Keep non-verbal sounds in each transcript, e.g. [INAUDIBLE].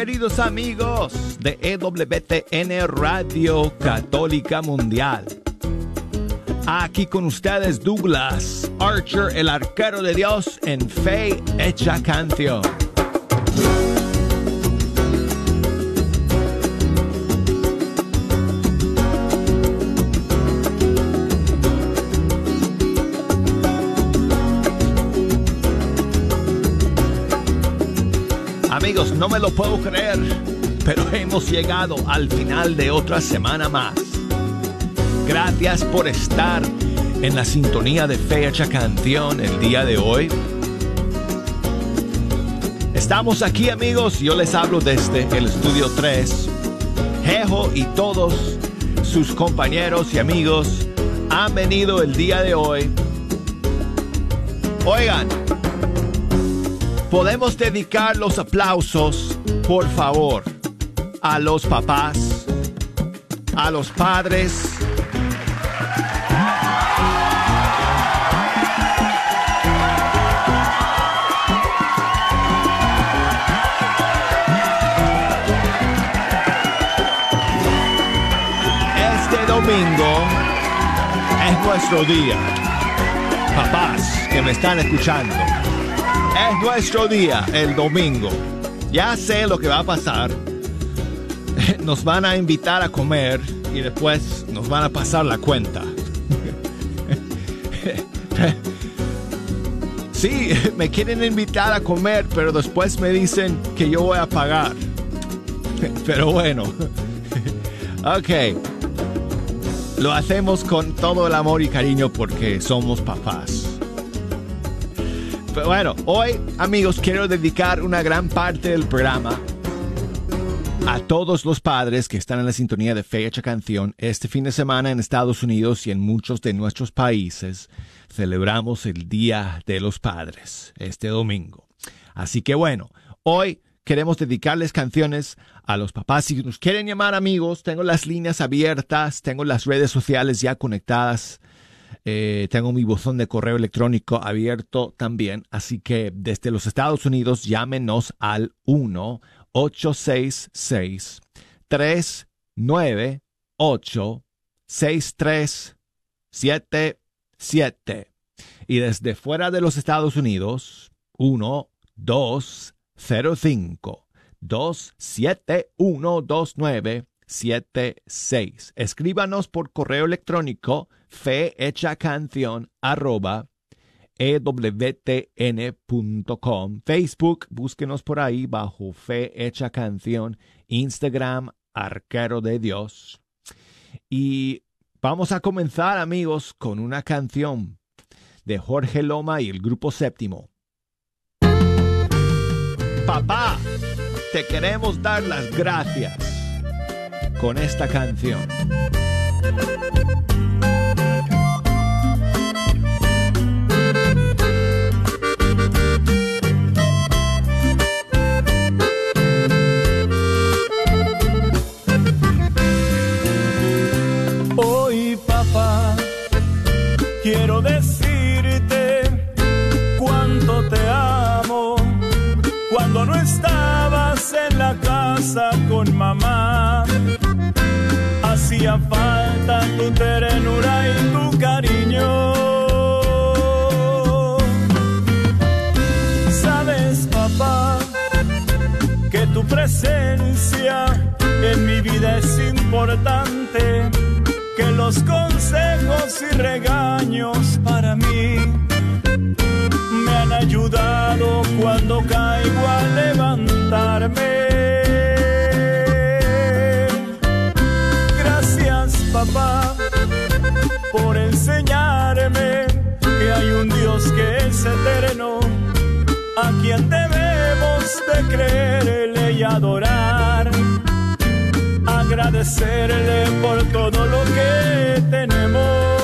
Queridos amigos de EWTN Radio Católica Mundial. Aquí con ustedes Douglas Archer, el arquero de Dios en Fe Hecha Canción. Amigos, no me lo puedo creer, pero hemos llegado al final de otra semana más. Gracias por estar en la sintonía de Fecha Canción el día de hoy. Estamos aquí amigos, yo les hablo desde el estudio 3. Jejo y todos sus compañeros y amigos han venido el día de hoy. Oigan, podemos dedicar los aplausos, por favor, a los papás, a los padres. Este domingo es nuestro día. Papás que me están escuchando. Es nuestro día, el domingo. Ya sé lo que va a pasar. [LAUGHS] Nos van a invitar a comer y después nos van a pasar la cuenta. [LAUGHS] Sí, [LAUGHS] me quieren invitar a comer, pero después me dicen que yo voy a pagar. Pero bueno. Ok. Lo hacemos con todo el amor y cariño porque somos papás. Bueno, hoy amigos quiero dedicar una gran parte del programa a todos los padres que están en la sintonía de Fecha Canción. Este fin de semana en Estados Unidos y en muchos de nuestros países celebramos el Día de los Padres este domingo. Así que bueno, hoy queremos dedicarles canciones a los papás. Si nos quieren llamar amigos, tengo las líneas abiertas, tengo las redes sociales ya conectadas eh, tengo mi buzón de correo electrónico abierto también, así que desde los Estados Unidos llámenos al 1-866-398-6377. Y desde fuera de los Estados Unidos, 1-205. 2712976. Escríbanos por correo electrónico fe hecha canción arroba ewtn.com. Facebook, búsquenos por ahí bajo Fe Hecha Canción. Instagram, Arquero de Dios. Y vamos a comenzar, amigos, con una canción de Jorge Loma y el Grupo Séptimo. Papá, te queremos dar las gracias con esta canción. Hacía falta tu ternura y tu cariño. Sabes papá que tu presencia en mi vida es importante que los consejos y regaños para mí me han ayudado cuando caigo a levantarme. Papá por enseñarme que hay un Dios que es eterno, a quien debemos de creerle y adorar agradecerle por todo lo que tenemos.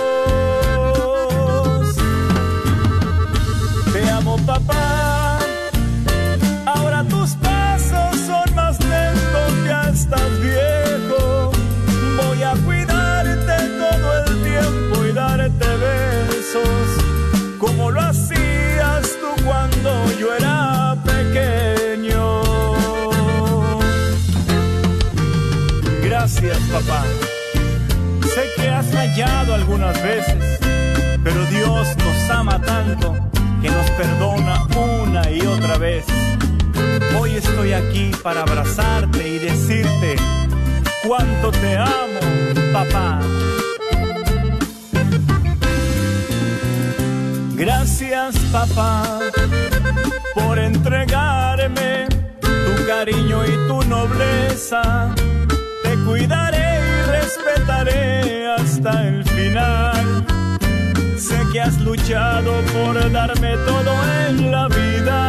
como lo hacías tú cuando yo era pequeño. Gracias, papá. Sé que has fallado algunas veces, pero Dios nos ama tanto que nos perdona una y otra vez. Hoy estoy aquí para abrazarte y decirte cuánto te amo, papá. Gracias, papá, por entregarme tu cariño y tu nobleza. Te cuidaré y respetaré hasta el final. Sé que has luchado por darme todo en la vida.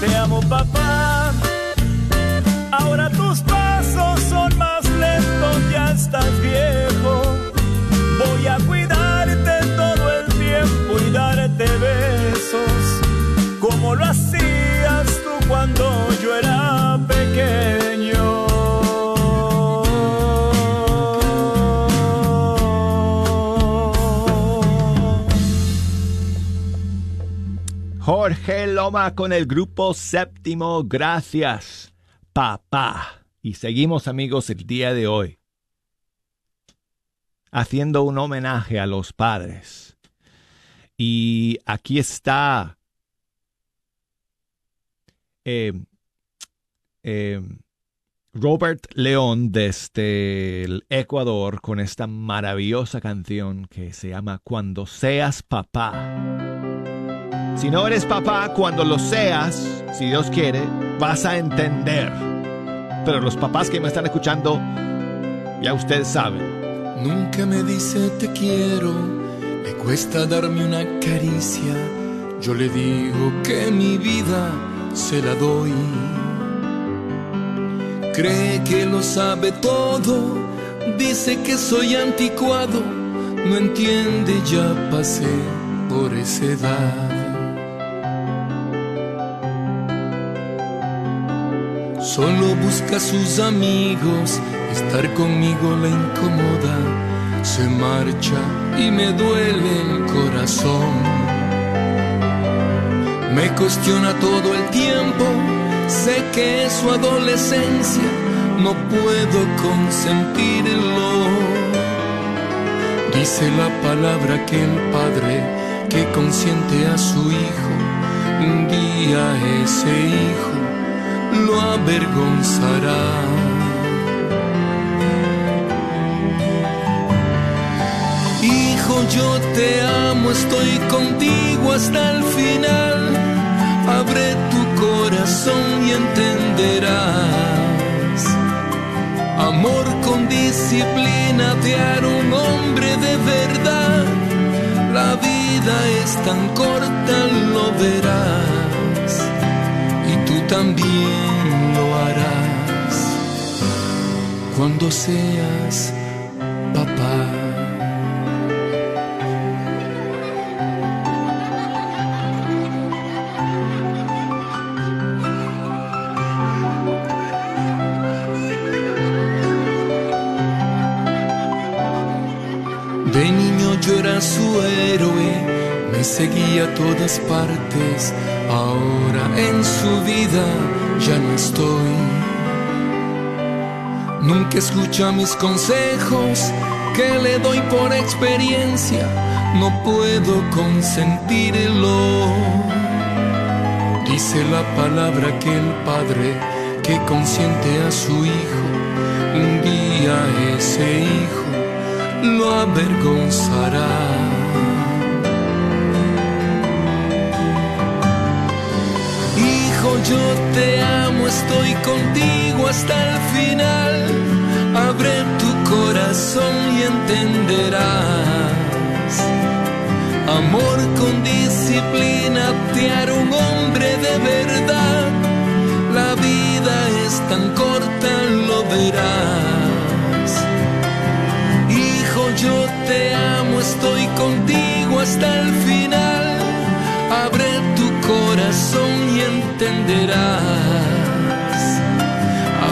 Te amo, papá. Ahora tus pasos son más lentos, ya estás viejo. Como lo hacías tú cuando yo era pequeño. Jorge Loma con el grupo séptimo. Gracias, papá. Y seguimos amigos el día de hoy haciendo un homenaje a los padres. Y aquí está eh, eh, Robert León desde el Ecuador con esta maravillosa canción que se llama Cuando seas papá. Si no eres papá, cuando lo seas, si Dios quiere, vas a entender. Pero los papás que me están escuchando, ya ustedes saben. Nunca me dice te quiero, me cuesta darme una caricia. Yo le digo que mi vida se la doy. Cree que lo sabe todo, dice que soy anticuado, no entiende, ya pasé por esa edad. Solo busca a sus amigos, estar conmigo la incomoda, se marcha y me duele el corazón. Me cuestiona todo el tiempo, sé que es su adolescencia, no puedo consentirlo. Dice la palabra que el padre que consiente a su hijo, un día ese hijo lo avergonzará. Yo te amo, estoy contigo hasta el final. Abre tu corazón y entenderás. Amor con disciplina te hará un hombre de verdad. La vida es tan corta, lo verás. Y tú también lo harás cuando seas a todas partes, ahora en su vida ya no estoy. Nunca escucha mis consejos que le doy por experiencia, no puedo consentirlo. Dice la palabra que el padre que consiente a su hijo, un día ese hijo lo avergonzará. Yo te amo, estoy contigo hasta el final. Abre tu corazón y entenderás. Amor con disciplina te hará un hombre de verdad. La vida es tan corta, lo verás. Hijo, yo te amo, estoy contigo hasta el final.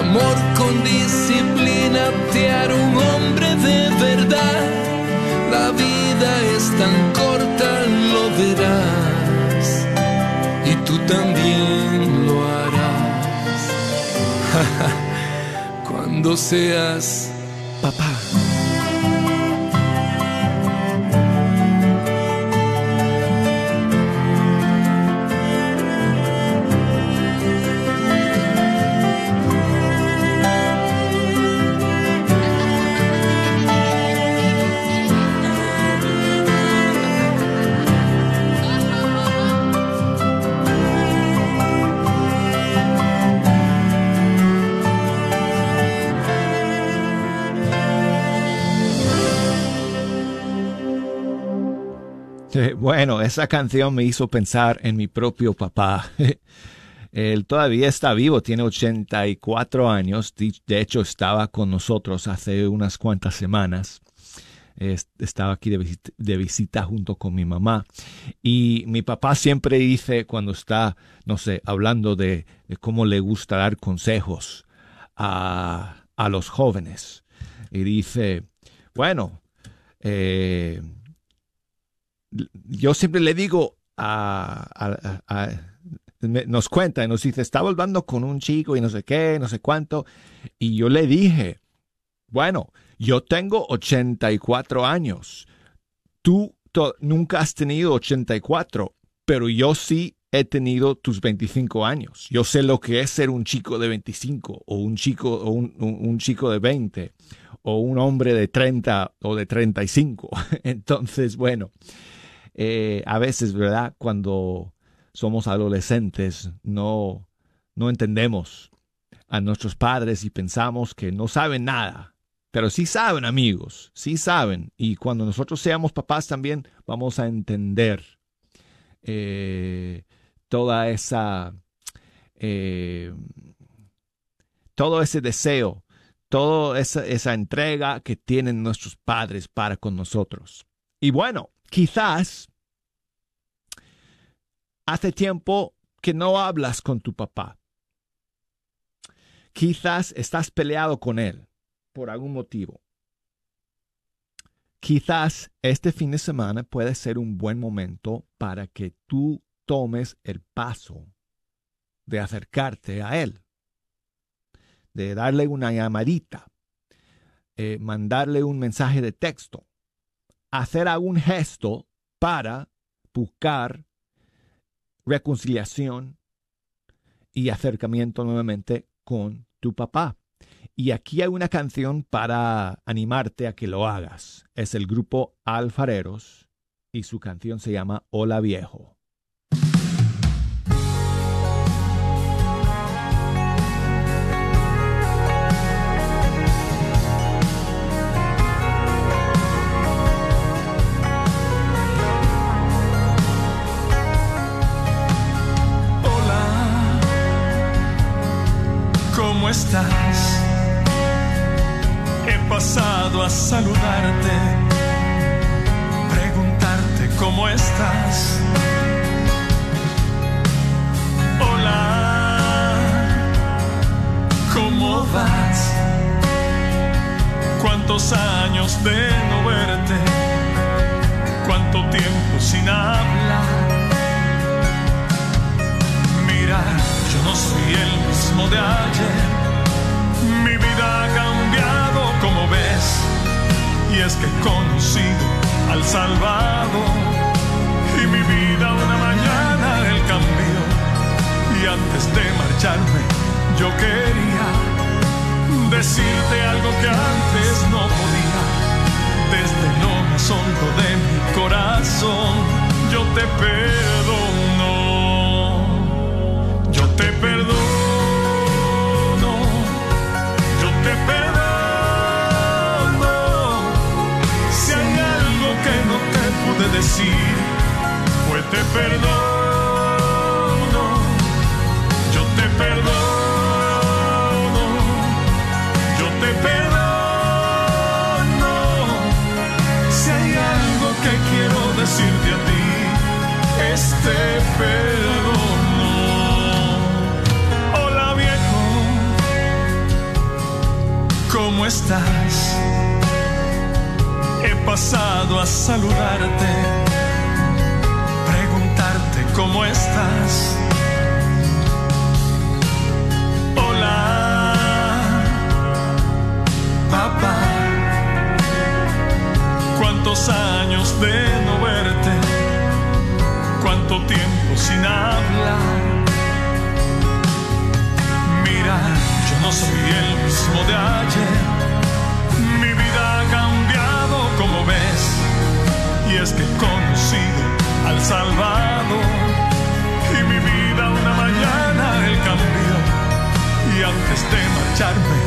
Amor con disciplina te hará un hombre de verdad. La vida es tan corta, lo verás. Y tú también lo harás. [LAUGHS] cuando seas esa canción me hizo pensar en mi propio papá. [LAUGHS] Él todavía está vivo, tiene 84 años. De hecho, estaba con nosotros hace unas cuantas semanas. Estaba aquí de visita, junto con mi mamá. Y mi papá siempre dice, cuando está, no sé, hablando de, cómo le gusta dar consejos a, a los jóvenes, y dice, bueno, eh, yo siempre le digo a, nos cuenta y nos dice, estaba hablando con un chico y no sé qué, no sé cuánto, y yo le dije, bueno, yo tengo 84 años, tú nunca has tenido 84, pero yo sí he tenido tus 25 años. Yo sé lo que es ser un chico de 25 o un chico, o un, chico de 20 o un hombre de 30 o de 35. [LAUGHS] Entonces, bueno, eh, a veces, ¿verdad? Cuando somos adolescentes, no, no entendemos a nuestros padres y pensamos que no saben nada. Pero sí saben, amigos, sí saben. Y cuando nosotros seamos papás también vamos a entender eh, toda esa, eh, todo ese deseo, toda esa, esa entrega que tienen nuestros padres para con nosotros. Y bueno, Quizás hace tiempo que no hablas con tu papá. Quizás estás peleado con él por algún motivo. Quizás este fin de semana puede ser un buen momento para que tú tomes el paso de acercarte a él, de darle una llamadita, eh, mandarle un mensaje de texto, hacer algún gesto para buscar reconciliación y acercamiento nuevamente con tu papá. Y aquí hay una canción para animarte a que lo hagas. Es el grupo Alfareros y su canción se llama Hola Viejo. Estás? He pasado a saludarte, preguntarte cómo estás. Hola, ¿cómo vas? ¿Cuántos años de no verte? ¿Cuánto tiempo sin hablar? Mira, yo no soy el mismo de ayer mi vida ha cambiado, como ves, y es que he conocido al Salvador. Y mi vida una mañana él cambió, y antes de marcharme yo quería decirte algo que antes no podía. Desde lo más hondo de mi corazón, yo te perdono, yo te perdono. Decir, pues te perdono, yo te perdono, yo te perdono. Si hay algo que quiero decirte a ti, este perdono. ¿cómo estás? He pasado a saludarte, preguntarte cómo estás. Hola, papá, cuántos años de no verte, cuánto tiempo sin hablar. Mira no soy el mismo de ayer. Mi vida ha cambiado, como ves. Y es que he conocido al Salvador. Y mi vida una mañana él cambió. Y antes de marcharme,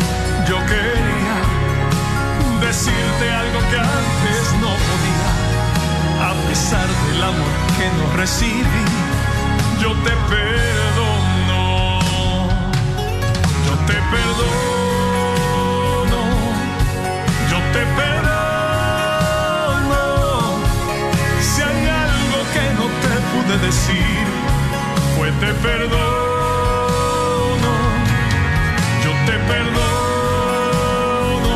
yo quería decirte algo que antes no podía. A pesar del amor que no recibí, yo te perdono. Perdono. Yo te perdono. Si hay algo que no te pude decir, fue te perdono. Yo te perdono.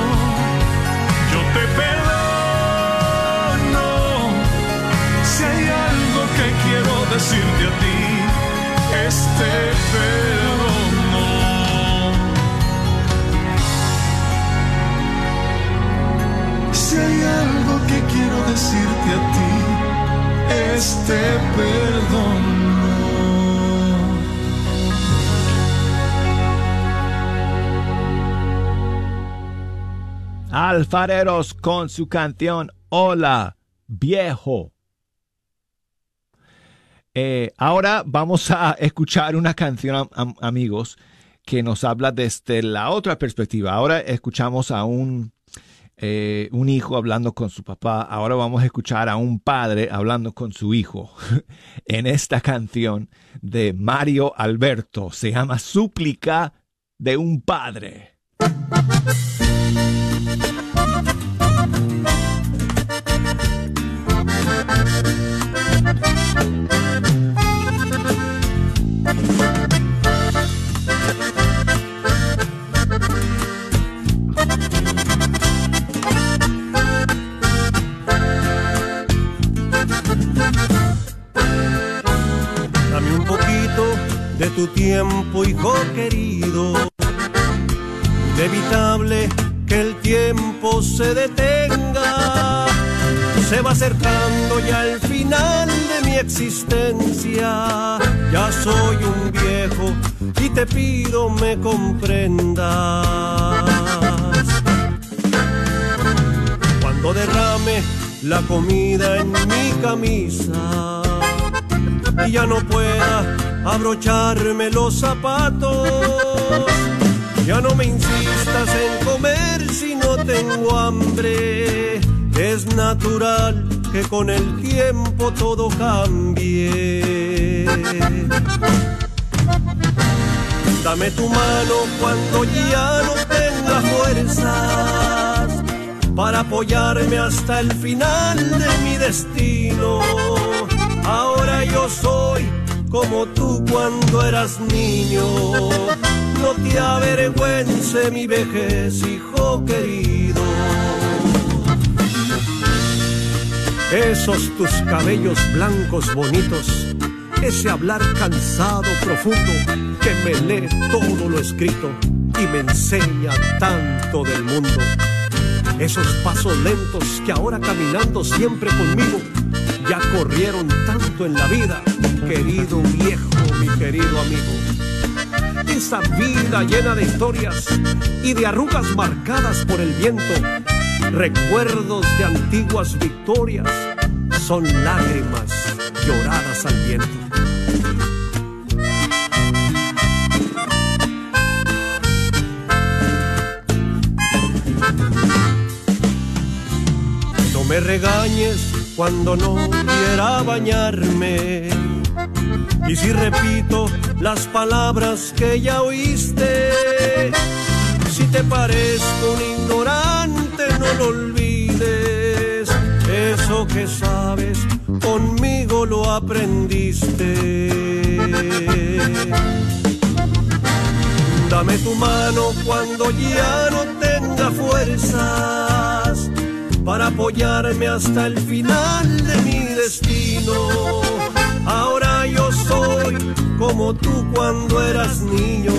Yo te perdono. Si hay algo que quiero decirte a ti, este perdono. Decirte a ti, este perdón. Alfareros con su canción Hola, viejo. Eh, ahora vamos a escuchar una canción, am- am- amigos, que nos habla desde la otra perspectiva. Ahora escuchamos a un, eh, un hijo hablando con su papá. Ahora vamos a escuchar a un padre hablando con su hijo. [LAUGHS] en esta canción de Mario Alberto. Se llama Súplica de un padre. De tu tiempo, hijo querido. Inevitable que el tiempo se detenga. Se va acercando ya el final de mi existencia. Ya soy un viejo y te pido me comprendas. Cuando derrame la comida en mi camisa y ya no pueda abrocharme los zapatos. Ya no me insistas en comer si no tengo hambre. Es natural que con el tiempo todo cambie. Dame tu mano cuando ya no tenga fuerzas para apoyarme hasta el final de mi destino. Ahora yo soy como tú cuando eras niño. No te avergüence mi vejez, hijo querido. Esos tus cabellos blancos bonitos, ese hablar cansado, profundo, que me lee todo lo escrito y me enseña tanto del mundo. Esos pasos lentos que ahora caminando siempre conmigo ya corrieron tanto en la vida, querido viejo, mi querido amigo. Esa vida llena de historias y de arrugas marcadas por el viento, recuerdos de antiguas victorias, son lágrimas lloradas al viento. Me regañes cuando no quiera bañarme. Y si repito las palabras que ya oíste, si te parezco un ignorante, no lo olvides. Eso que sabes, conmigo lo aprendiste. Dame tu mano cuando ya no tenga fuerzas para apoyarme hasta el final de mi destino. Ahora yo soy como tú cuando eras niño.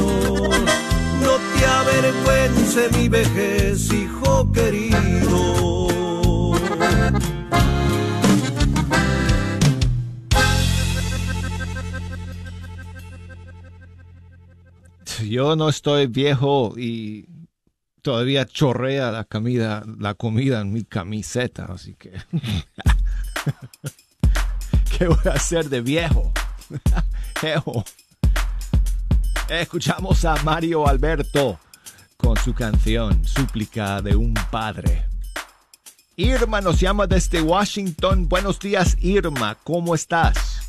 No te avergüence mi vejez, hijo querido. Yo no estoy viejo y todavía chorrea la comida, la comida en mi camiseta, así que [LAUGHS] ¿qué voy a hacer de viejo? [LAUGHS] Escuchamos a Mario Alberto con su canción Súplica de un Padre. Irma nos llama desde Washington. Buenos días, Irma. ¿Cómo estás?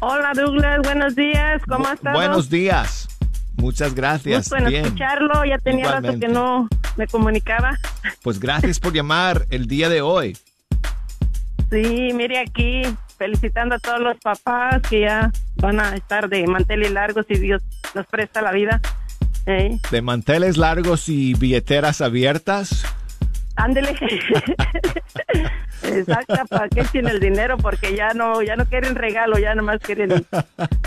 Hola, Douglas. Buenos días. ¿Cómo estás? Buenos días. Muchas gracias. Gusto en escucharlo. Ya tenía rato que no me comunicaba. Pues gracias por llamar el día de hoy. Sí, mire aquí, felicitando a todos los papás que ya van a estar de manteles largos y Dios nos presta la vida. De manteles largos y billeteras abiertas. Ándele. [LAUGHS] Exacto, para que echen el dinero porque ya no ya no quieren regalo, ya nomás quieren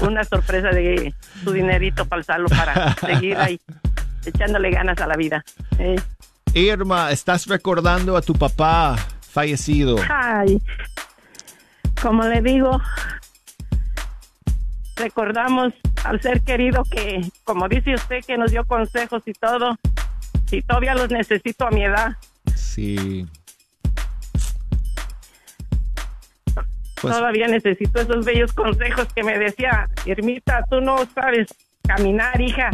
una sorpresa de su dinerito para el para seguir ahí echándole ganas a la vida. Irma, ¿estás recordando a tu papá fallecido? Ay, como le digo, recordamos al ser querido que, como dice usted, que nos dio consejos y todo, y todavía los necesito a mi edad. Sí. Pues todavía necesito esos bellos consejos que me decía, Irmita, tú no sabes caminar, hija.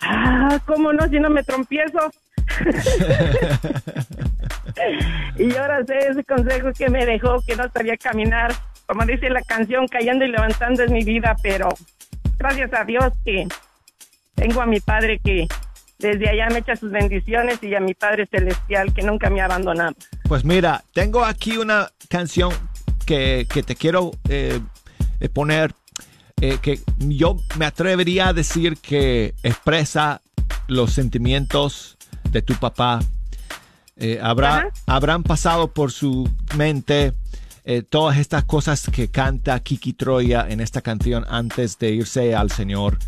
Ah, ¿cómo no? Si no me trompiezo. [LAUGHS] y ahora sé ese consejo que me dejó, que no sabía caminar como dice la canción, cayendo y levantando es mi vida, pero gracias a Dios que tengo a mi padre que desde allá me echa sus bendiciones y a mi Padre Celestial que nunca me ha abandonado. Pues mira, tengo aquí una canción que, te quiero eh, eh, poner, eh, que yo me atrevería a decir que expresa los sentimientos de tu papá. habrá, habrán pasado por su mente eh, todas estas cosas que canta Kiki Troya en esta canción antes de irse al Señor.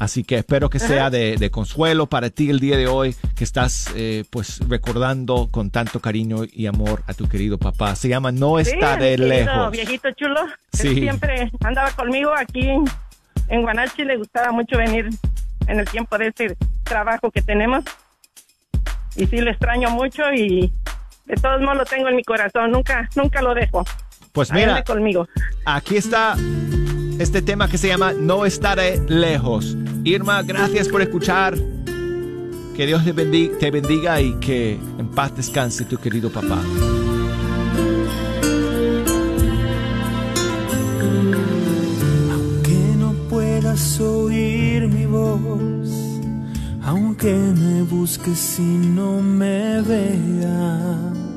Así que espero que sea de, consuelo para ti el día de hoy, que estás eh, pues recordando con tanto cariño y amor a tu querido papá. Se llama No estaré lejos. Viejito chulo. Sí. siempre andaba conmigo aquí en Guanachi. Le gustaba mucho venir en el tiempo de este trabajo que tenemos. Y sí, lo extraño mucho y de todos modos lo tengo en mi corazón, nunca, nunca lo dejo. Pues mira, conmigo. aquí está este tema que se llama No estaré lejos. Irma, gracias por escuchar. Que Dios te bendiga, y que en paz descanse tu querido papá. Aunque no puedas oír mi voz, aunque me busques y no me veas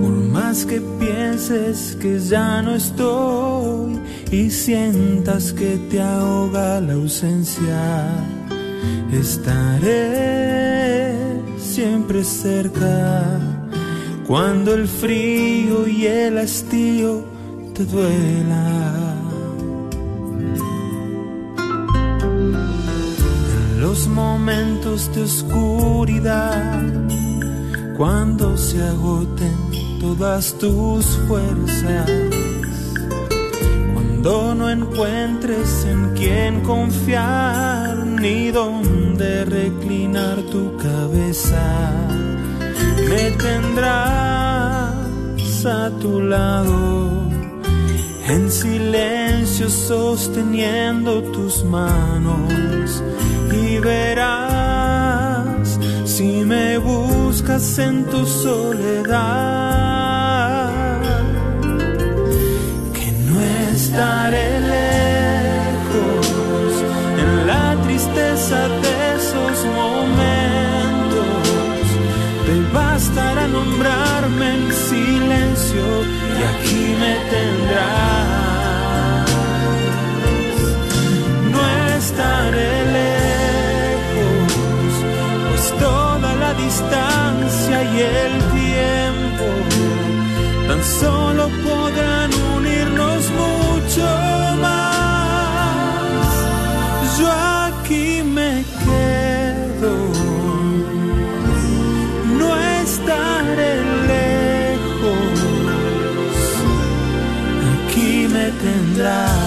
por más que pienses que ya no estoy y sientas que te ahoga la ausencia, estaré siempre cerca cuando el frío y el hastío te duela. En los momentos de oscuridad cuando se agoten todas tus fuerzas, cuando no encuentres en quién confiar ni dónde reclinar tu cabeza, me tendrás a tu lado. En silencio sosteniendo tus manos y verás si me buscas en tu soledad, que no estaré lejos en la tristeza de esos momentos. Te bastará nombrarme en silencio y aquí me tendrás. El tiempo tan solo podrán unirnos mucho más. Yo aquí me quedo, no estaré lejos, aquí esos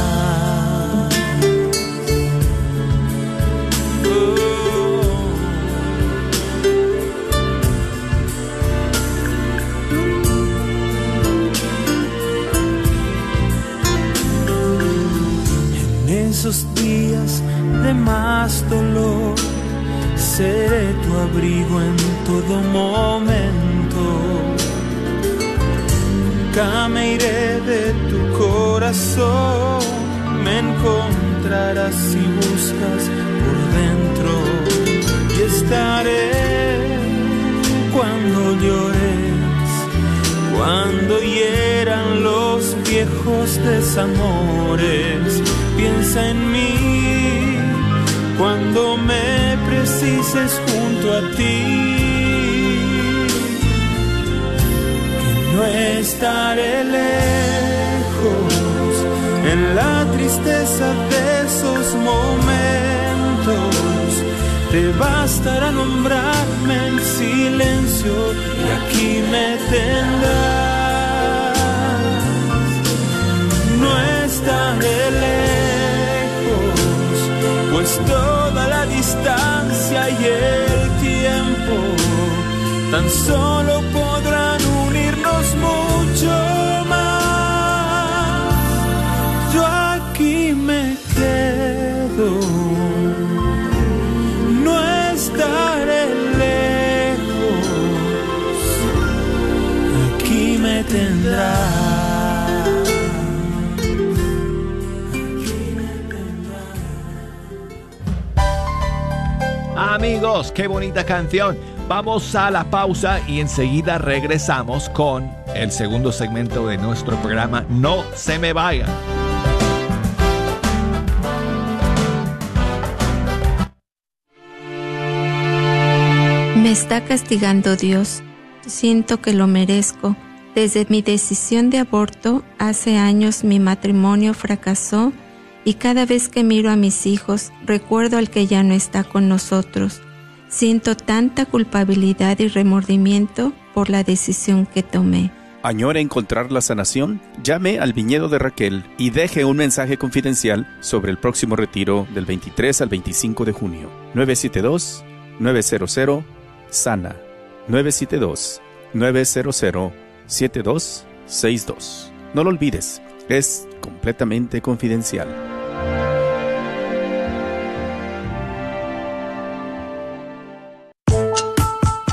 más dolor. Seré tu abrigo en todo momento. Nunca me iré de tu corazón. Me encontrarás si buscas por dentro. Y estaré cuando llores, cuando hieran los viejos desamores. Piensa en mí cuando me precises junto a ti. Que no estaré lejos en la tristeza de esos momentos. Te bastará nombrarme en silencio y aquí me tendrás. Solo podrán unirnos mucho más. Yo aquí me quedo. No estaré lejos. Aquí me tendrás. Amigos, qué bonita canción. Vamos a la pausa y enseguida regresamos con el segundo segmento de nuestro programa No se me vaya. Me está castigando Dios. Siento que lo merezco. Desde mi decisión de aborto, hace años mi matrimonio fracasó y cada vez que miro a mis hijos recuerdo al que ya no está con nosotros. Siento tanta culpabilidad y remordimiento por la decisión que tomé. ¿Añora encontrar la sanación? Llame al viñedo de Raquel y deje un mensaje confidencial sobre el próximo retiro del 23 al 25 de junio. 972-900 Sana. 972-900-7262. No lo olvides, es completamente confidencial.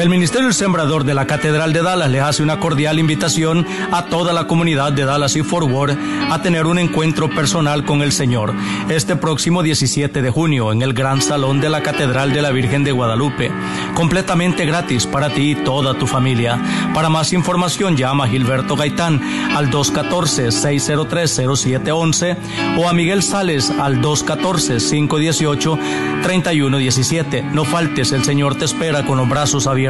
El Ministerio del Sembrador de la Catedral de Dallas le hace una cordial invitación a toda la comunidad de Dallas y Fort Worth a tener un encuentro personal con el Señor este próximo 17 de junio en el Gran Salón de la Catedral de la Virgen de Guadalupe, completamente gratis para ti y toda tu familia. Para más información llama a Gilberto Gaitán al 214-603-0711 o a Miguel Sales al 214-518-3117. No faltes, el Señor te espera con los brazos abiertos.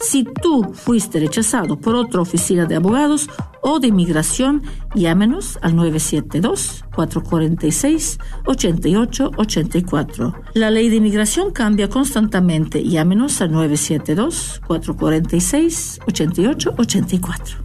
Si tú fuiste rechazado por otra oficina de abogados o de inmigración, llámenos al 972-446-8884. La ley de inmigración cambia constantemente. Llámenos al 972-446-8884.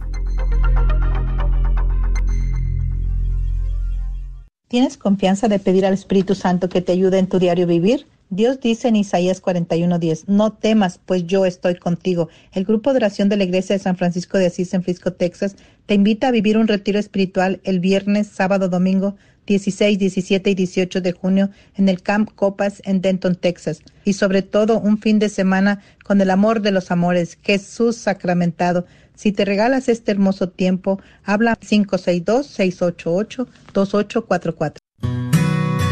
¿Tienes confianza de pedir al Espíritu Santo que te ayude en tu diario vivir? Dios dice en Isaías 41:10, no temas, pues yo estoy contigo. El grupo de oración de la Iglesia de San Francisco de Asís en Frisco, Texas, te invita a vivir un retiro espiritual el viernes, sábado, domingo 16, 17 y 18 de junio en el Camp Copas en Denton, Texas. Y sobre todo un fin de semana con el amor de los amores, Jesús sacramentado. Si te regalas este hermoso tiempo, habla 562-688-2844.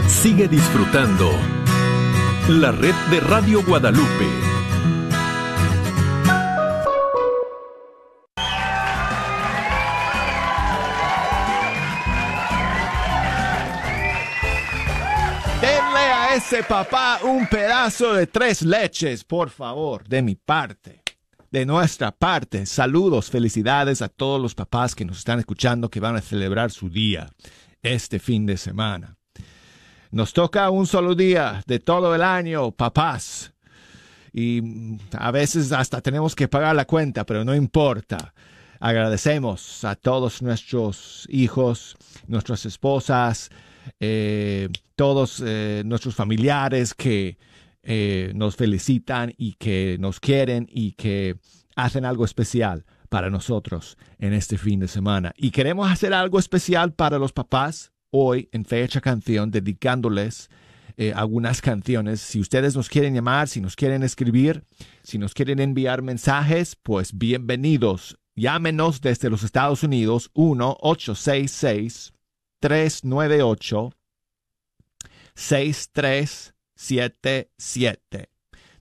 Sigue disfrutando la red de Radio Guadalupe. Denle a ese papá un pedazo de tres leches, por favor, de mi parte. De nuestra parte, saludos, felicidades a todos los papás que nos están escuchando que van a celebrar su día este fin de semana. Nos toca un solo día de todo el año, papás. Y a veces hasta tenemos que pagar la cuenta, pero no importa. Agradecemos a todos nuestros hijos, nuestras esposas, eh, todos eh, nuestros familiares que eh, nos felicitan y que nos quieren y que hacen algo especial para nosotros en este fin de semana. Y queremos hacer algo especial para los papás hoy en Fecha Canción dedicándoles eh, algunas canciones. Si ustedes nos quieren llamar, si nos quieren escribir, si nos quieren enviar mensajes, pues bienvenidos. Llámenos desde los Estados Unidos 1-866-398-6377.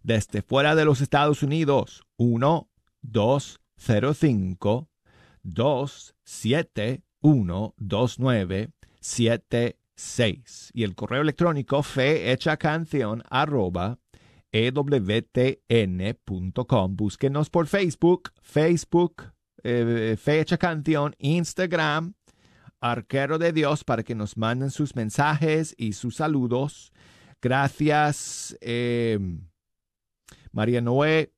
Desde fuera de los Estados Unidos 1-205-271-29 76 y el correo electrónico fe hecha canción arroba ewtn.com. Búsquenos por Facebook, Facebook, eh, fe hecha canción, Instagram, arquero de Dios para que nos manden sus mensajes y sus saludos. Gracias, eh, María Noé.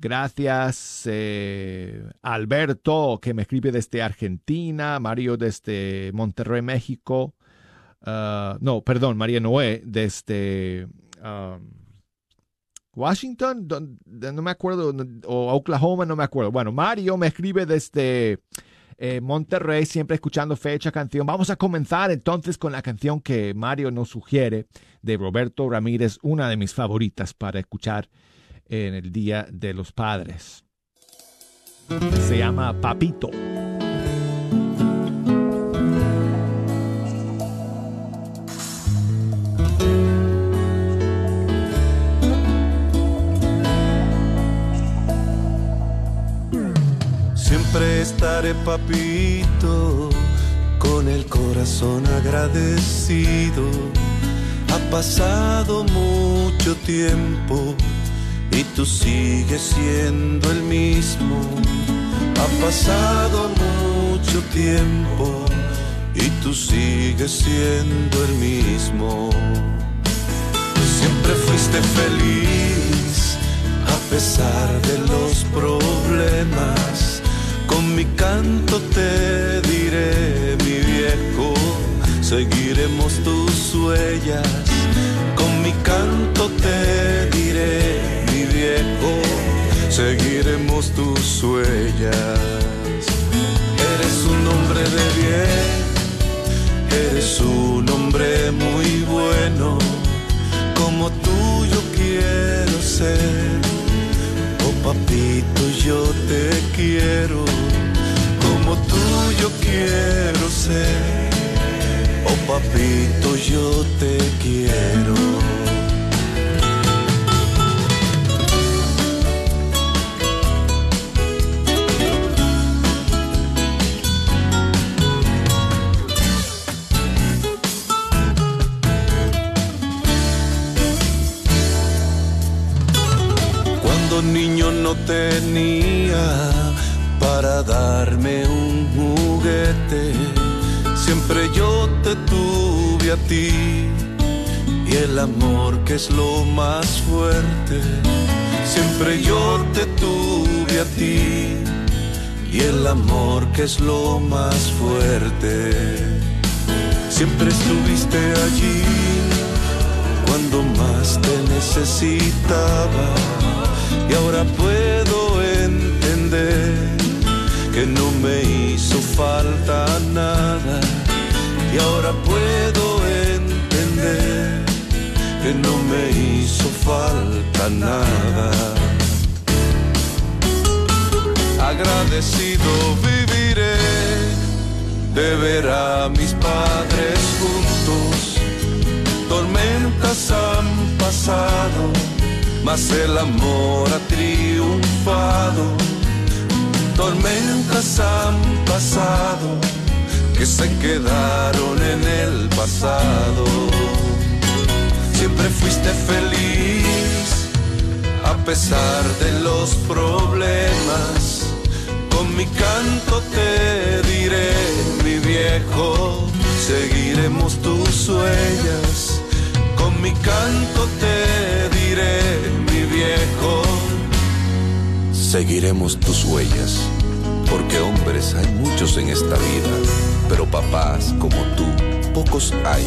Gracias, eh, Alberto, que me escribe desde Argentina, Mario desde Monterrey, México. Uh, no, perdón, María Noé desde um, Washington, no me acuerdo, o Oklahoma, no me acuerdo. Bueno, Mario me escribe desde eh, Monterrey, siempre escuchando fecha, canción. Vamos a comenzar entonces con la canción que Mario nos sugiere de Roberto Ramírez, una de mis favoritas para escuchar en el Día de los Padres. Se llama Papito. Siempre estaré papito con el corazón agradecido. Ha pasado mucho tiempo y tú sigues siendo el mismo. Ha pasado mucho tiempo y tú sigues siendo el mismo. Siempre fuiste feliz a pesar de los problemas. Con mi canto te diré, mi viejo, seguiremos tus huellas. Mi canto te diré seguiremos tus huellas. Eres un hombre de bien, eres un hombre muy bueno, como tú yo quiero ser. Oh papito, yo te quiero, como tú yo quiero ser. Oh papito, yo te quiero. Tenía para darme un juguete. Siempre yo te tuve a ti y el amor que es lo más fuerte. Siempre yo te tuve a ti y el amor que es lo más fuerte. Siempre estuviste allí cuando más te necesitaba. Y ahora puedo entender que no me hizo falta nada. Y ahora puedo entender que no me hizo falta nada. Agradecido viviré de ver a mis padres juntos. Tormentas han pasado, mas el amor ha triunfado. Tormentas han pasado, que se quedaron en el pasado. Siempre fuiste feliz, a pesar de los problemas. Con mi canto te diré, mi viejo, seguiremos tus huellas. Con mi canto te mi viejo, seguiremos tus huellas. Porque hombres hay muchos en esta vida, pero papás como tú, pocos hay.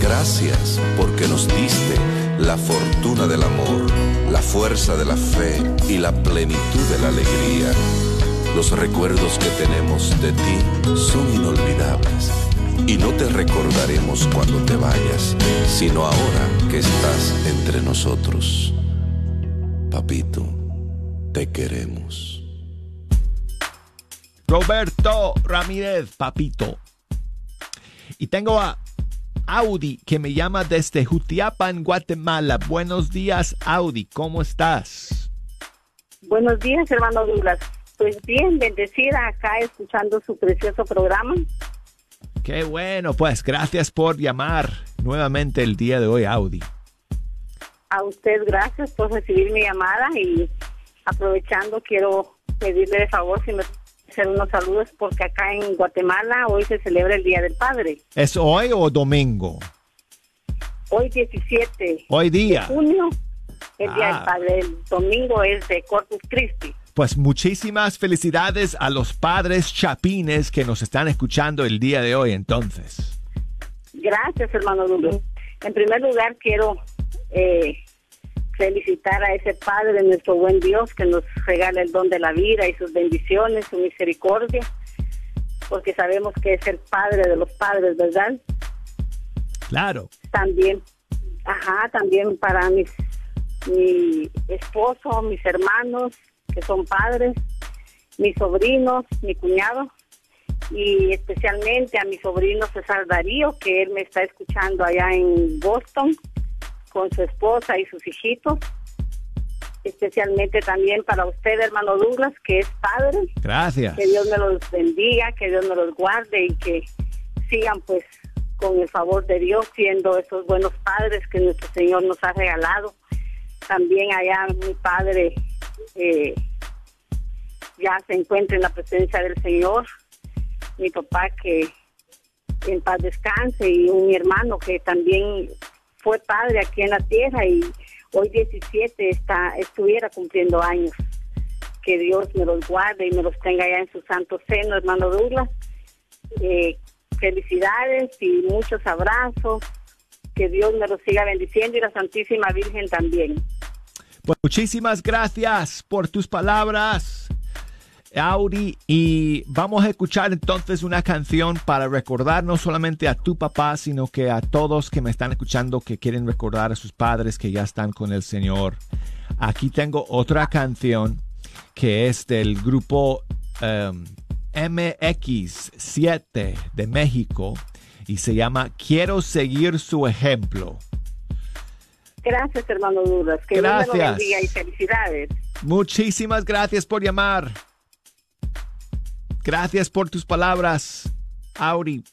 Gracias porque nos diste la fortuna del amor, la fuerza de la fe y la plenitud de la alegría. Los recuerdos que tenemos de ti son inolvidables y no te recordaremos cuando te vayas, sino ahora que estás entre nosotros. Papito, te queremos. Roberto Ramírez, papito. Y tengo a Audi que me llama desde Jutiapa, en Guatemala. Buenos días, Audi, ¿cómo estás? Buenos días, hermano Douglas. Pues bien, bendecida acá escuchando su precioso programa. Qué bueno, pues gracias por llamar nuevamente el día de hoy, Audi. A usted gracias por recibir mi llamada y aprovechando quiero pedirle de favor si me hacer unos saludos porque acá en Guatemala hoy se celebra el Día del Padre. ¿Es hoy o domingo? Hoy 17 Hoy día. de junio, el Día Ah. del Padre. El domingo es de Corpus Christi. Pues muchísimas felicidades a los padres chapines que nos están escuchando el día de hoy entonces. Gracias, hermano Douglas. En primer lugar, quiero eh, felicitar a ese Padre de nuestro buen Dios que nos regala el don de la vida y sus bendiciones, su misericordia, porque sabemos que es el Padre de los padres, ¿verdad? Claro. También, ajá, también para mis, mi esposo, mis hermanos, que son padres, mis sobrinos, mi cuñado, y especialmente a mi sobrino César Darío, que él me está escuchando allá en Boston con su esposa y sus hijitos. Especialmente también para usted, hermano Douglas, que es padre. Gracias. Que Dios me los bendiga, que Dios me los guarde y que sigan pues con el favor de Dios siendo esos buenos padres que nuestro Señor nos ha regalado. También allá mi padre eh, ya se encuentra en la presencia del Señor. Mi papá que en paz descanse y un hermano que también fue padre aquí en la tierra y hoy 17 está, estuviera cumpliendo años. Que Dios me los guarde y me los tenga ya en su santo seno, hermano Douglas. Eh, felicidades y muchos abrazos. Que Dios me los siga bendiciendo y la Santísima Virgen también. Pues muchísimas gracias por tus palabras, Audi. Y vamos a escuchar entonces una canción para recordar no solamente a tu papá, sino que a todos que me están escuchando que quieren recordar a sus padres que ya están con el Señor. Aquí tengo otra canción que es del grupo um, MX7 de México y se llama Quiero seguir su ejemplo. Gracias, hermano Douglas. Que Dios Gracias. lo bendiga y felicidades. Muchísimas gracias por llamar. Gracias por tus palabras, Audi.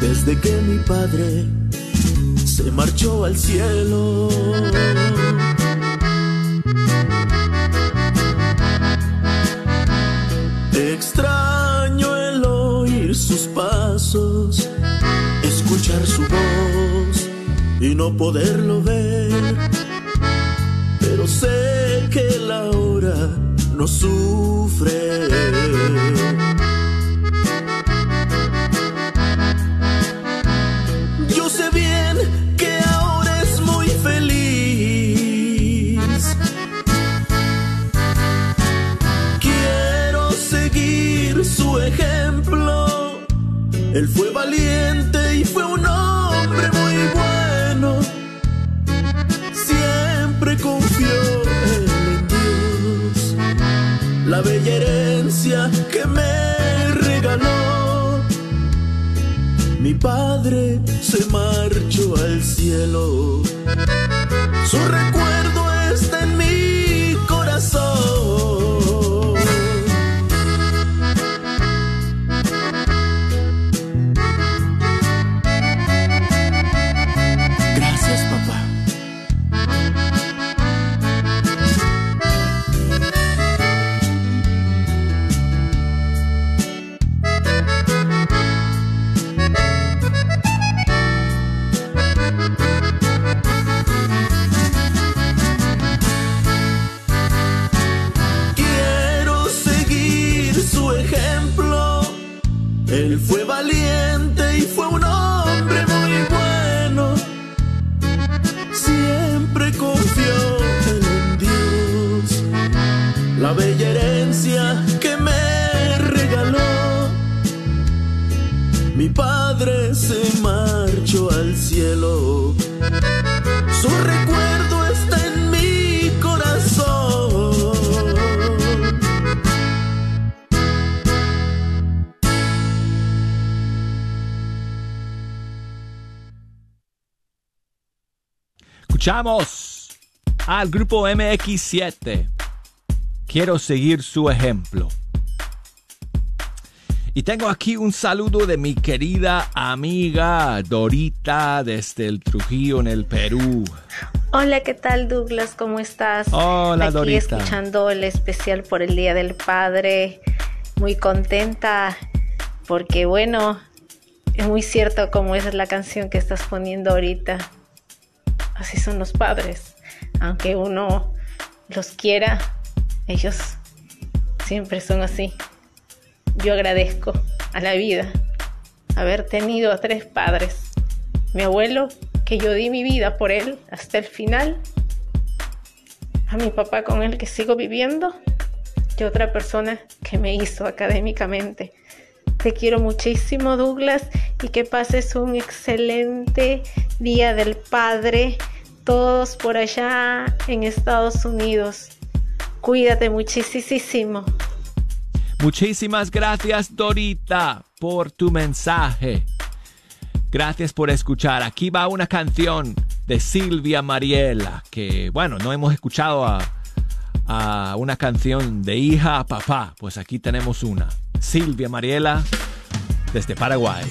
Desde que mi padre se marchó al cielo. Extraño el oír sus pasos, escuchar su voz y no poderlo ver. Pero sé que la hora no sufre. Él fue valiente y fue un hombre muy bueno. Siempre confió en Dios. La bella herencia que me regaló. Mi padre se marchó al cielo. Su recuerdo Escuchamos al grupo MX7. Quiero seguir su ejemplo. Y tengo aquí un saludo de mi querida amiga Dorita desde el Trujillo en el Perú. Hola, ¿qué tal Douglas? ¿Cómo estás? Hola, Aquí Dorita. escuchando el especial por el Día del Padre. Muy contenta porque, bueno, es muy cierto como es la canción que estás poniendo ahorita. Así son los padres. Aunque uno los quiera, ellos siempre son así. Yo agradezco a la vida haber tenido a tres padres. Mi abuelo, que yo di mi vida por él hasta el final. A mi papá con el que sigo viviendo. Y otra persona que me hizo académicamente. Te quiero muchísimo, Douglas, y que pases un excelente Día del Padre, todos por allá en Estados Unidos. Cuídate muchísimo. Muchísimas gracias Dorita por tu mensaje. Gracias por escuchar. Aquí va una canción de Silvia Mariela, que bueno, no hemos escuchado a, a una canción de hija a papá, pues aquí tenemos una. Silvia Mariela desde Paraguay.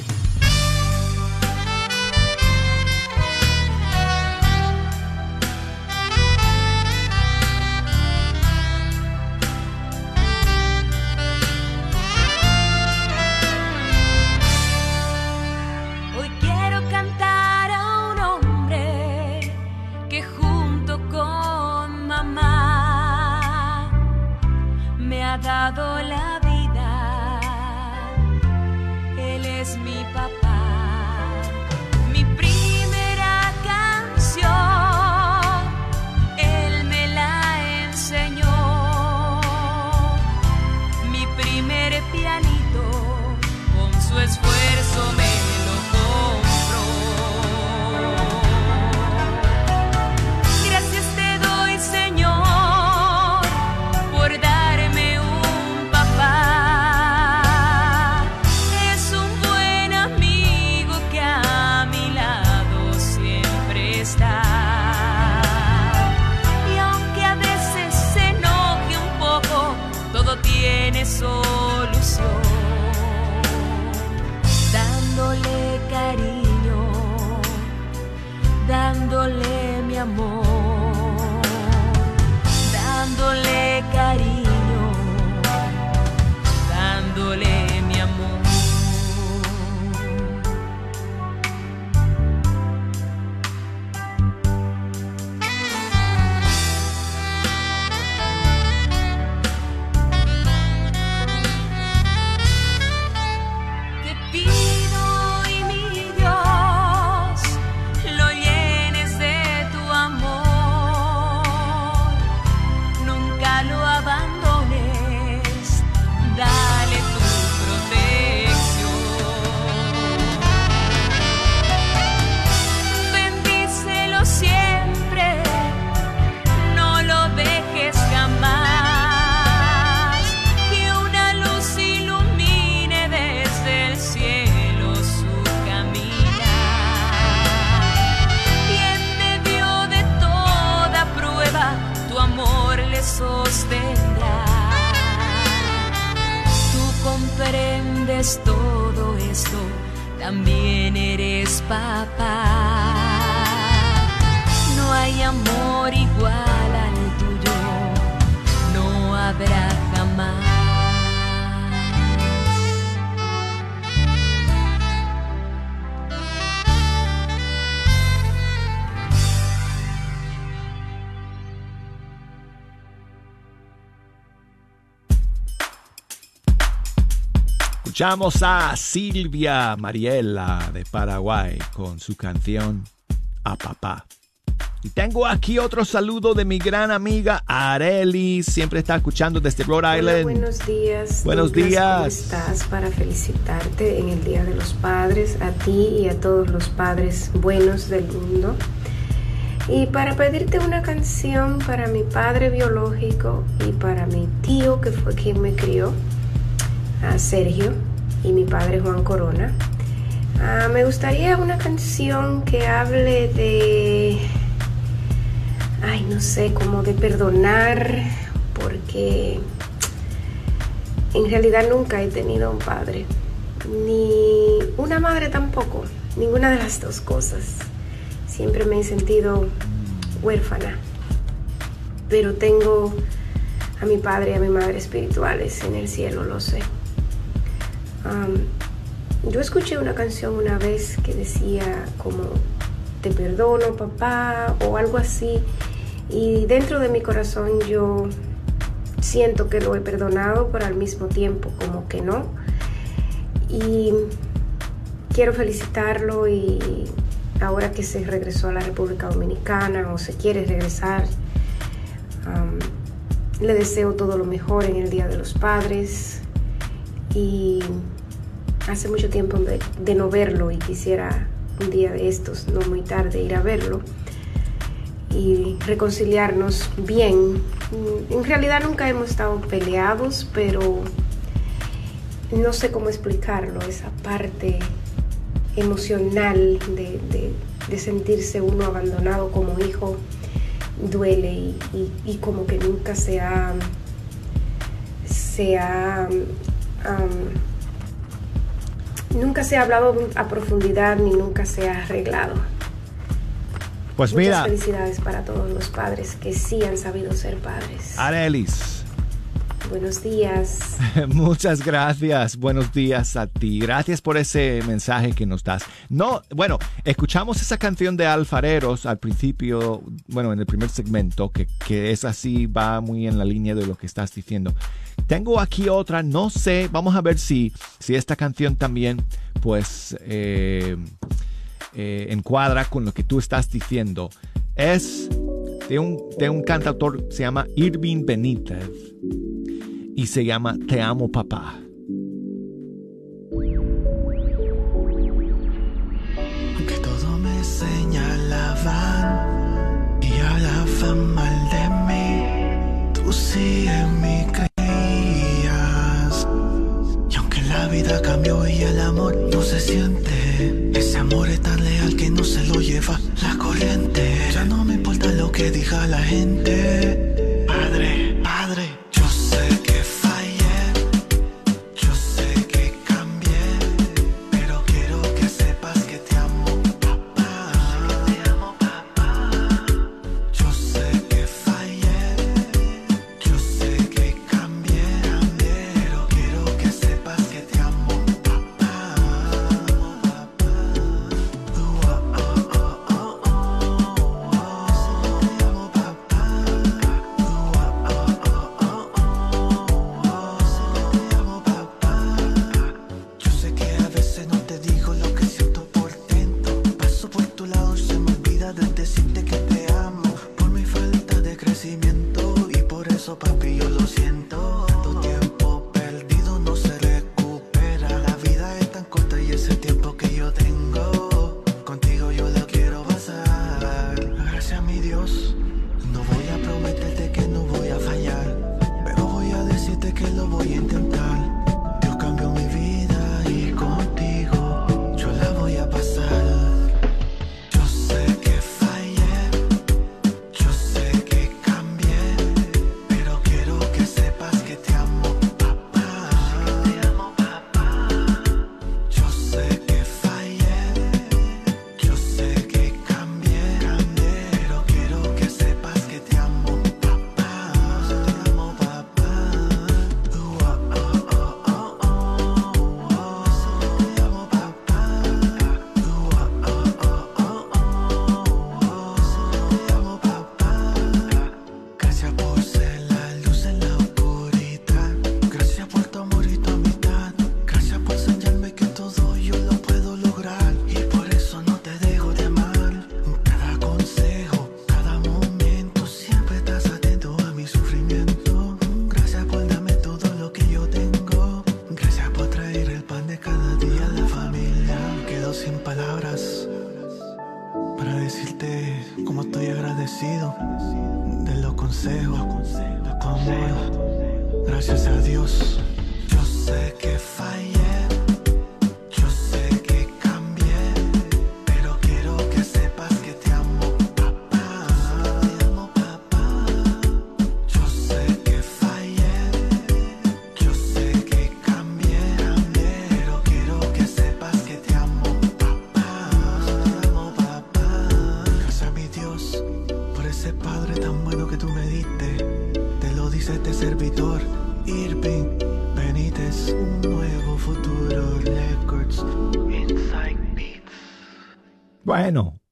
Dado la todo esto, también eres papá. No hay amor igual al tuyo, no habrá jamás. Escuchamos a Silvia Mariela de Paraguay con su canción A Papá. Y tengo aquí otro saludo de mi gran amiga Areli, siempre está escuchando desde Rhode Hola, Island. buenos días. Buenos Douglas, días. ¿Cómo estás? Para felicitarte en el Día de los Padres, a ti y a todos los padres buenos del mundo. Y para pedirte una canción para mi padre biológico y para mi tío, que fue quien me crió, a Sergio, y mi padre Juan Corona. Ah, me gustaría una canción que hable de, ay, no sé, como de perdonar, porque en realidad nunca he tenido un padre, ni una madre tampoco, ninguna de las dos cosas. Siempre me he sentido huérfana, pero tengo a mi padre y a mi madre espirituales en el cielo, lo sé. Yo escuché una canción una vez que decía como te perdono papá o algo así. Y dentro de mi corazón yo siento que lo he perdonado pero al mismo tiempo como que no. Y quiero felicitarlo y ahora que se regresó a la República Dominicana o se quiere regresar le deseo todo lo mejor en el Día de los Padres y hace mucho tiempo de, no verlo y quisiera un día de estos, no muy tarde, ir a verlo y reconciliarnos bien. En realidad nunca hemos estado peleados, pero no sé cómo explicarlo, esa parte emocional de, de, sentirse uno abandonado como hijo duele y, y, como que nunca se ha, se ha nunca se ha hablado a profundidad ni nunca se ha arreglado. Pues Muchas mira, felicidades para todos los padres que sí han sabido ser padres. Arelis, Buenos días. [LAUGHS] muchas gracias. Buenos días a ti. Gracias por ese mensaje que nos das. No, bueno, escuchamos esa canción de Alfareros al principio, bueno, en el primer segmento, que, que es así, va muy en la línea de lo que estás diciendo. Tengo aquí otra, no sé, vamos a ver si, si esta canción también, pues, eh, eh, encuadra con lo que tú estás diciendo. Es de un, de un cantautor, se llama Irving Benítez, y se llama Te amo papá. Aunque todo me señalaban y hablaban mal de mí, tú sí en mí creías. Y aunque la vida cambió y el amor no se siente, ese amor es tan leal que no se lo lleva la corriente. Ya no me importa lo que diga la gente. Padre,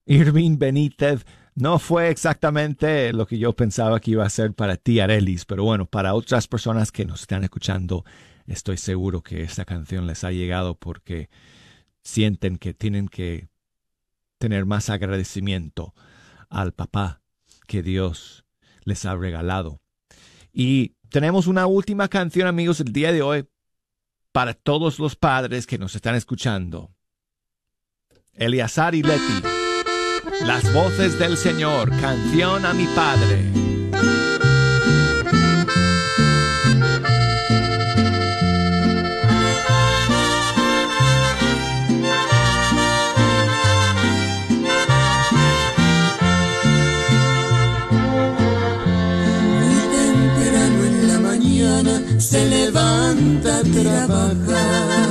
Irving Benítez no fue exactamente lo que yo pensaba que iba a ser para ti, Arelis, pero bueno, para otras personas que nos están escuchando, estoy seguro que esta canción les ha llegado porque sienten que tienen que tener más agradecimiento al papá que Dios les ha regalado. Y tenemos una última canción, amigos, el día de hoy para todos los padres que nos están escuchando. Eleazar y Leti, Las voces del Señor, canción a mi Padre. En la mañana se levanta a trabajar.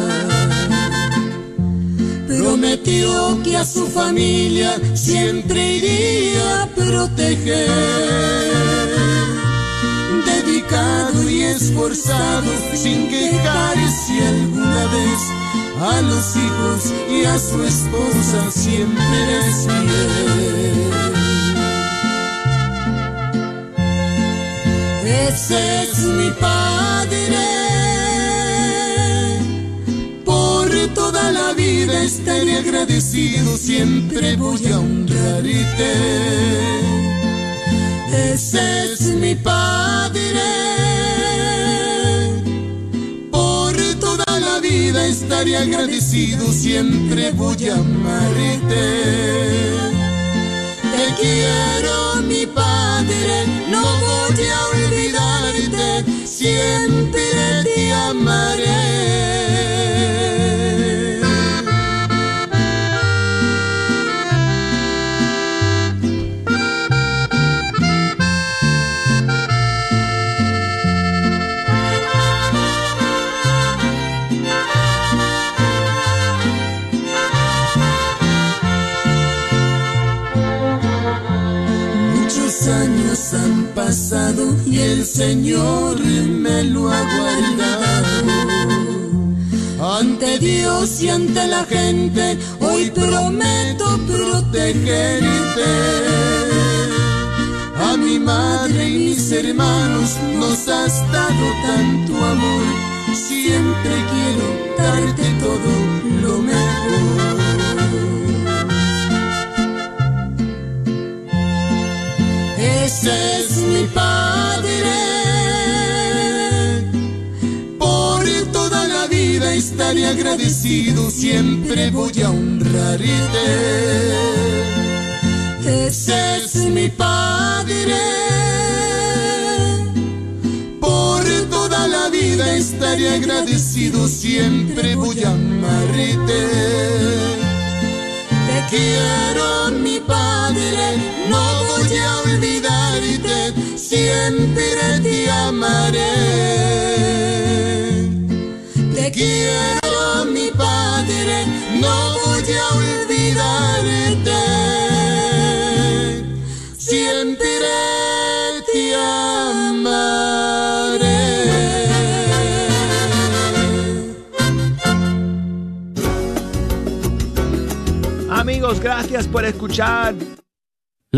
Prometió que a su familia siempre iría a proteger. Dedicado y esforzado, sin quejarse alguna vez, a los hijos y a su esposa siempre es fiel. Ese es mi padre. Toda la vida estaré agradecido, siempre voy a honrarte. Ese es mi padre. Por toda la vida estaré agradecido, siempre voy a amarte. Te quiero, mi padre, no voy a olvidarte, siempre te amaré. El Señor me lo ha guardado. Ante Dios y ante la gente, hoy prometo protegerte. A mi madre y mis hermanos nos has dado tanto amor. Siempre quiero darte todo lo mejor. ese es mi Padre. Por toda la vida estaré agradecido, siempre voy a honrarte. Ese es mi Padre. Por toda la vida estaré agradecido, siempre voy a amarte. Te quiero, mi Padre, no voy a siempre te amaré. Te quiero, mi Padre, no voy a olvidarte, siempre te Amigos, gracias por escuchar.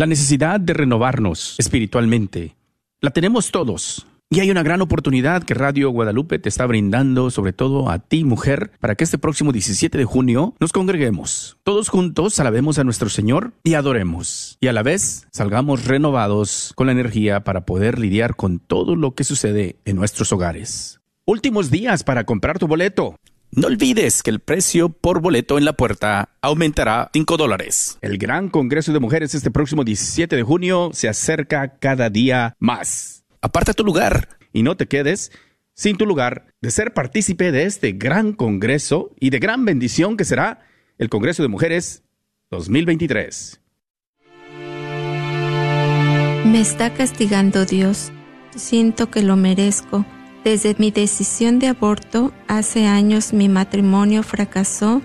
La necesidad de renovarnos espiritualmente la tenemos todos. Y hay una gran oportunidad que Radio Guadalupe te está brindando, sobre todo a ti, mujer, para que este próximo 17 de junio nos congreguemos. Todos juntos alabemos a nuestro Señor y adoremos. Y a la vez salgamos renovados con la energía para poder lidiar con todo lo que sucede en nuestros hogares. Últimos días para comprar tu boleto. No olvides que el precio por boleto en la puerta aumentará 5 dólares. El gran Congreso de Mujeres este próximo 17 de junio se acerca cada día más. Aparta tu lugar y no te quedes sin tu lugar de ser partícipe de este gran Congreso y de gran bendición que será el Congreso de Mujeres 2023. Me está castigando Dios. Siento que lo merezco. Desde mi decisión de aborto, hace años mi matrimonio fracasó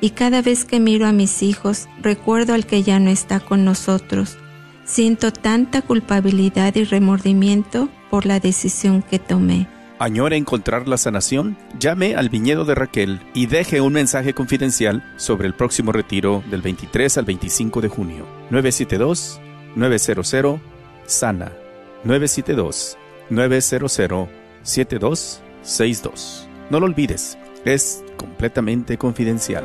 y cada vez que miro a mis hijos, recuerdo al que ya no está con nosotros. Siento tanta culpabilidad y remordimiento por la decisión que tomé. ¿Añora encontrar la sanación? Llame al viñedo de Raquel y deje un mensaje confidencial sobre el próximo retiro del 23 al 25 de junio. 972-900 Sana. 972-900-7262. No lo olvides, es completamente confidencial.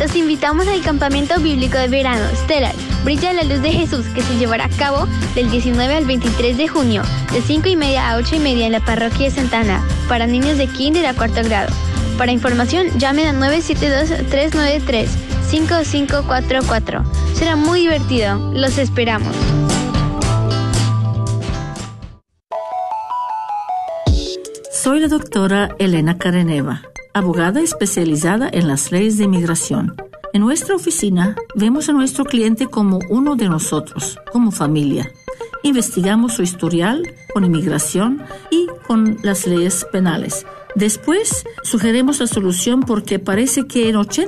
Los invitamos al campamento bíblico de verano Stellar, Brilla la Luz de Jesús, que se llevará a cabo del 19 al 23 de junio, de 5 y media a 8 y media en la parroquia de Santana, para niños de kinder a cuarto grado. Para información, llamen al 972-393-5544. Será muy divertido. Los esperamos. Soy la doctora Elena Careneva, abogada especializada en las leyes de inmigración. En nuestra oficina vemos a nuestro cliente como uno de nosotros, como familia. Investigamos su historial con inmigración y con las leyes penales. Después sugerimos la solución porque parece que en 80